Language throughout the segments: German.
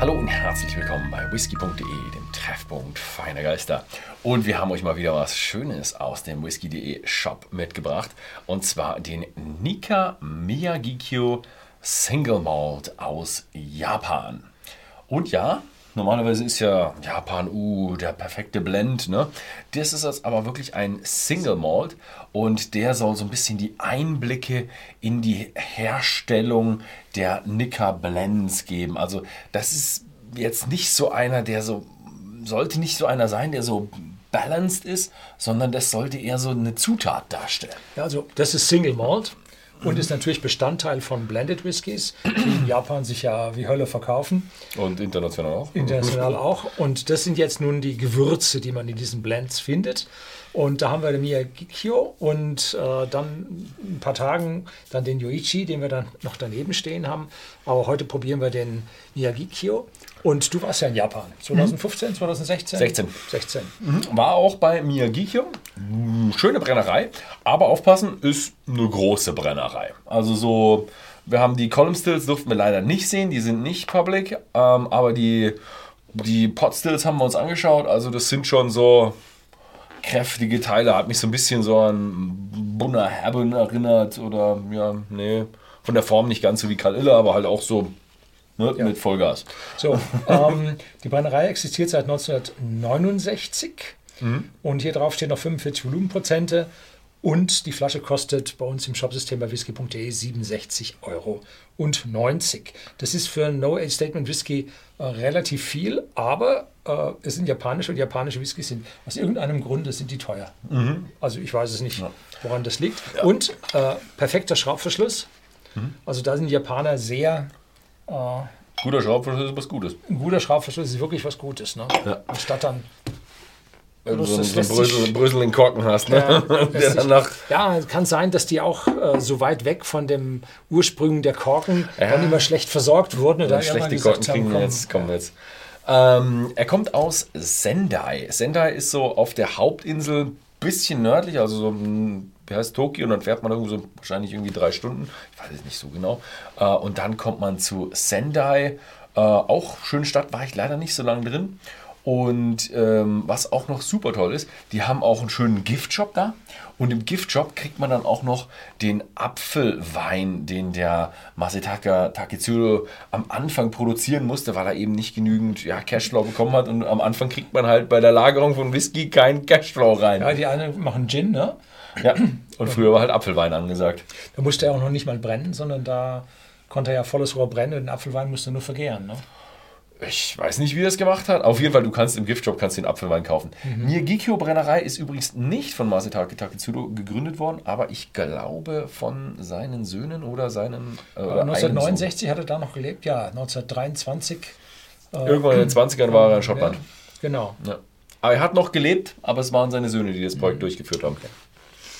Hallo und herzlich willkommen bei whisky.de, dem Treffpunkt feiner Geister. Und wir haben euch mal wieder was Schönes aus dem whisky.de Shop mitgebracht. Und zwar den Nika Miyagikyo Single Malt aus Japan. Und ja, Normalerweise ist ja Japan, uh, der perfekte Blend, ne? Das ist jetzt aber wirklich ein Single Malt und der soll so ein bisschen die Einblicke in die Herstellung der Nika Blends geben. Also, das ist jetzt nicht so einer, der so, sollte nicht so einer sein, der so balanced ist, sondern das sollte eher so eine Zutat darstellen. Ja, also, das ist Single Malt und ist natürlich Bestandteil von Blended Whiskys, die in Japan sich ja wie Hölle verkaufen. Und international auch. International auch. Und das sind jetzt nun die Gewürze, die man in diesen Blends findet. Und da haben wir den Miyagikyo und äh, dann ein paar Tagen dann den Yoichi, den wir dann noch daneben stehen haben. Aber heute probieren wir den Miyagikyo. Und du warst ja in Japan. 2015, 2016? 16. 16. Mhm. War auch bei Miyagikyo. Schöne Brennerei. Aber aufpassen, ist eine große Brennerei. Also so, wir haben die Column Stills, durften wir leider nicht sehen. Die sind nicht public. Ähm, aber die, die Pot Stills haben wir uns angeschaut. Also das sind schon so kräftige Teile. Hat mich so ein bisschen so an Bunner Herben erinnert. Oder ja, nee. Von der Form nicht ganz so wie Kalilla, aber halt auch so ne, Ja. mit Vollgas. So, ähm, die Brennerei existiert seit 1969 und hier drauf stehen noch 45 Volumenprozente und die Flasche kostet bei uns im Shopsystem bei whisky.de 67 Euro und 90. Das ist für ein No-Age Statement Whisky äh, relativ viel, aber äh, es sind japanische und japanische Whiskys sind aus irgendeinem Grunde sind die teuer. Also ich weiß es nicht, woran das liegt. Und äh, perfekter Schraubverschluss. Also da sind die Japaner sehr äh, Guter Schraubverschluss ist was Gutes. ein guter Schraubverschluss ist wirklich was Gutes. Ne? Ja. Anstatt dann. So, so einen Brösel, in Korken hast, ne? Ja, der sich- danach. ja, es kann sein, dass die auch äh, so weit weg von dem Ursprung der Korken Ja. dann immer schlecht versorgt wurden. Und Dann schlechte Korken haben, kriegen komm, jetzt, kommen jetzt. Ähm, er kommt aus Sendai. Sendai ist so auf der Hauptinsel bisschen nördlich, also so, hm, wie heißt Tokio, und dann fährt man irgendwo so wahrscheinlich irgendwie drei Stunden. Ich weiß es nicht so genau. Äh, und dann kommt man zu Sendai. Äh, auch schöne Stadt, war ich leider nicht so lange drin. Und ähm, was auch noch super toll ist, die haben auch einen schönen Giftshop da. Und im Giftshop kriegt man dann auch noch den Apfelwein, den der Masataka Taketsuro am Anfang produzieren musste, weil er eben nicht genügend ja, Cashflow bekommen hat. Und am Anfang kriegt man halt bei der Lagerung von Whisky keinen Cashflow rein. Ja, die einen machen Gin, ne? Ja. Und früher war halt Apfelwein angesagt. Da musste er auch noch nicht mal brennen, sondern da konnte er ja volles Rohr brennen und den Apfelwein musste nur vergären. Ne? Ich weiß nicht, wie er es gemacht hat. Auf jeden Fall, du kannst im Giftshop kannst den Apfelwein kaufen. Mhm. Miyagikyo Brennerei ist übrigens nicht von Masatake Taketsuro gegründet worden, aber ich glaube von seinen Söhnen oder seinen. Äh, Aber einem Sohn. 1969 hat er da noch gelebt, ja, 1923. äh, Irgendwann in den 20ern war er in Schottland. Ja, genau. Ja. Aber er hat noch gelebt, aber es waren seine Söhne, die das Mhm. Projekt durchgeführt haben.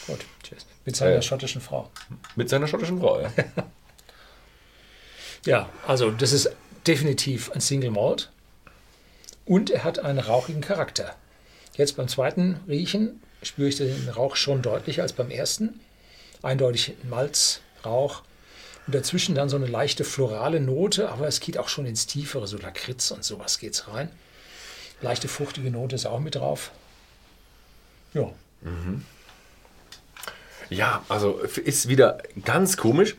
Gut, tschüss. Mit seiner Äh. schottischen Frau. Mit seiner schottischen Frau, ja. Ja, also das ist definitiv ein Single Malt und er hat einen rauchigen Charakter. Jetzt beim zweiten Riechen spüre ich den Rauch schon deutlicher als beim ersten. Eindeutig Malz, Rauch und dazwischen dann so eine leichte florale Note, aber es geht auch schon ins Tiefere, so Lakritz und sowas geht's rein. Leichte fruchtige Note ist auch mit drauf. Ja, Ja, also ist wieder ganz komisch.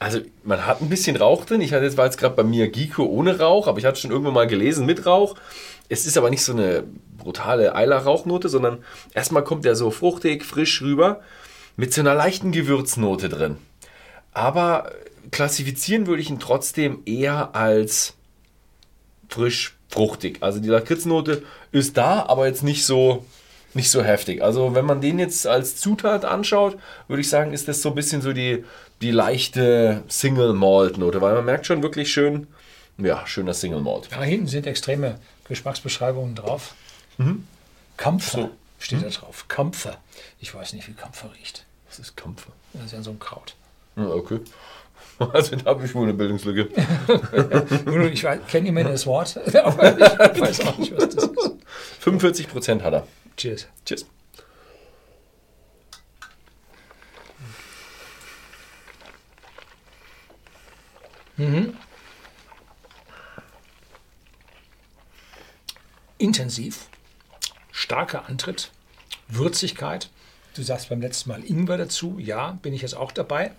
Also man hat ein bisschen Rauch drin. Ich hatte jetzt war jetzt gerade bei Miyagiko ohne Rauch, aber ich hatte schon irgendwo mal gelesen mit Rauch. Es ist aber nicht so eine brutale Eiler-Rauchnote, sondern erstmal kommt der so fruchtig, frisch rüber mit so einer leichten Gewürznote drin. Aber klassifizieren würde ich ihn trotzdem eher als frisch fruchtig. Also die Lakritznote ist da, aber jetzt nicht so nicht so heftig. Also wenn man den jetzt als Zutat anschaut, würde ich sagen, ist das so ein bisschen so die, die leichte Single Malt Note, weil man merkt schon wirklich schön, ja, schöner Single Malt. da hinten sind extreme Geschmacksbeschreibungen drauf. Kampfer So. steht da drauf. Kampfer. Ich weiß nicht, wie Kampfer riecht. Was ist Kampfer? Das ist ja so ein Kraut. Ja, okay. Also da habe ich wohl eine Bildungslücke. Ich kenne immerhin das Wort, aber ich weiß auch nicht, was das ist. 45% hat er. Cheers. Tschüss. intensiv, starker Antritt, Würzigkeit. Du sagst beim letzten Mal Ingwer dazu. Ja, bin ich jetzt auch dabei.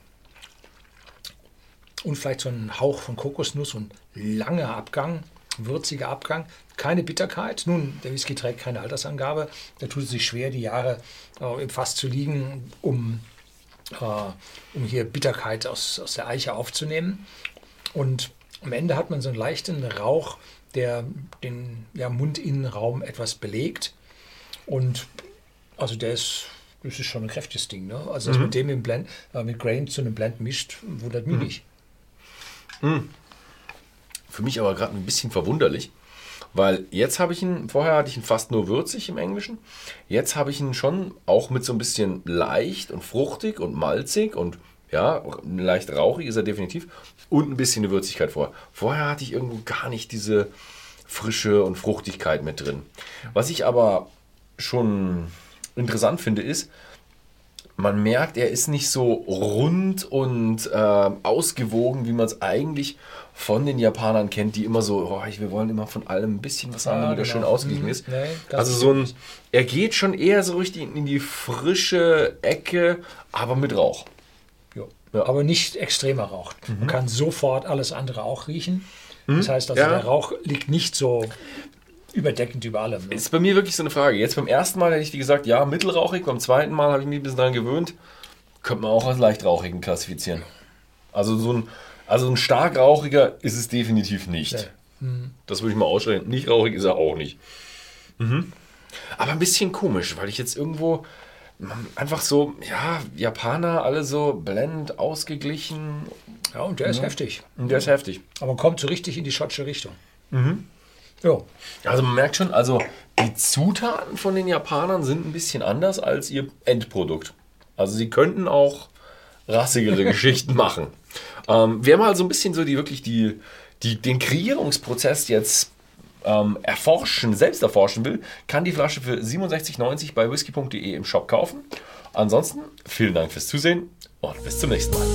Und vielleicht so ein Hauch von Kokosnuss und langer Abgang, würziger Abgang. Keine Bitterkeit. Nun, der Whisky trägt keine Altersangabe. Da tut es sich schwer, die Jahre äh, im Fass zu liegen, um, äh, um hier Bitterkeit aus, aus der Eiche aufzunehmen. Und am Ende hat man so einen leichten Rauch, der den ja, Mundinnenraum etwas belegt. Und also der ist, das ist schon ein kräftiges Ding. Ne? Also, dass Mhm. man dem im Blend, äh, mit Grain zu einem Blend mischt, wundert Mhm. mich nicht. Für mich aber gerade ein bisschen verwunderlich, weil jetzt habe ich ihn, vorher hatte ich ihn fast nur würzig im Englischen. Jetzt habe ich ihn schon auch mit so ein bisschen leicht und fruchtig und malzig und ja, leicht rauchig ist er definitiv und ein bisschen eine Würzigkeit vorher. Vorher hatte ich irgendwo gar nicht diese Frische und Fruchtigkeit mit drin. Was ich aber schon interessant finde, ist, man merkt, er ist nicht so rund und äh, ausgewogen, wie man es eigentlich von den Japanern kennt, die immer so, oh, wir wollen immer von allem ein bisschen was haben, Ja, damit er genau. schön ausgeglichen Mhm. ist. Nee, also so ein, er geht schon eher so richtig in die frische Ecke, aber mit Rauch. Ja. Aber nicht extremer Rauch. Man kann sofort alles andere auch riechen. Das heißt also, Ja. der Rauch liegt nicht so überdeckend über allem. Ne? Ist bei mir wirklich so eine Frage. Jetzt beim ersten Mal hätte ich, wie gesagt, ja, mittelrauchig. Beim zweiten Mal habe ich mich ein bisschen daran gewöhnt. Könnte man auch als leichtrauchigen klassifizieren. Also so ein, also ein stark rauchiger ist es definitiv nicht. Das würde ich mal ausstellen. Nicht rauchig ist er auch nicht. Mhm. Aber ein bisschen komisch, weil ich jetzt irgendwo einfach so, ja, Japaner, alle so blend, ausgeglichen. Ja, und der ist heftig. Und der ist heftig. Aber kommt so richtig in die schottische Richtung. Mhm. Jo. Also man merkt schon, also die Zutaten von den Japanern sind ein bisschen anders als ihr Endprodukt. Also sie könnten auch rassigere Geschichten machen. Ähm, wer mal so ein bisschen so die wirklich die, die, den Kreierungsprozess jetzt ähm, erforschen, selbst erforschen will, kann die Flasche für 67,90 bei whisky.de im Shop kaufen. Ansonsten vielen Dank fürs Zusehen und bis zum nächsten Mal.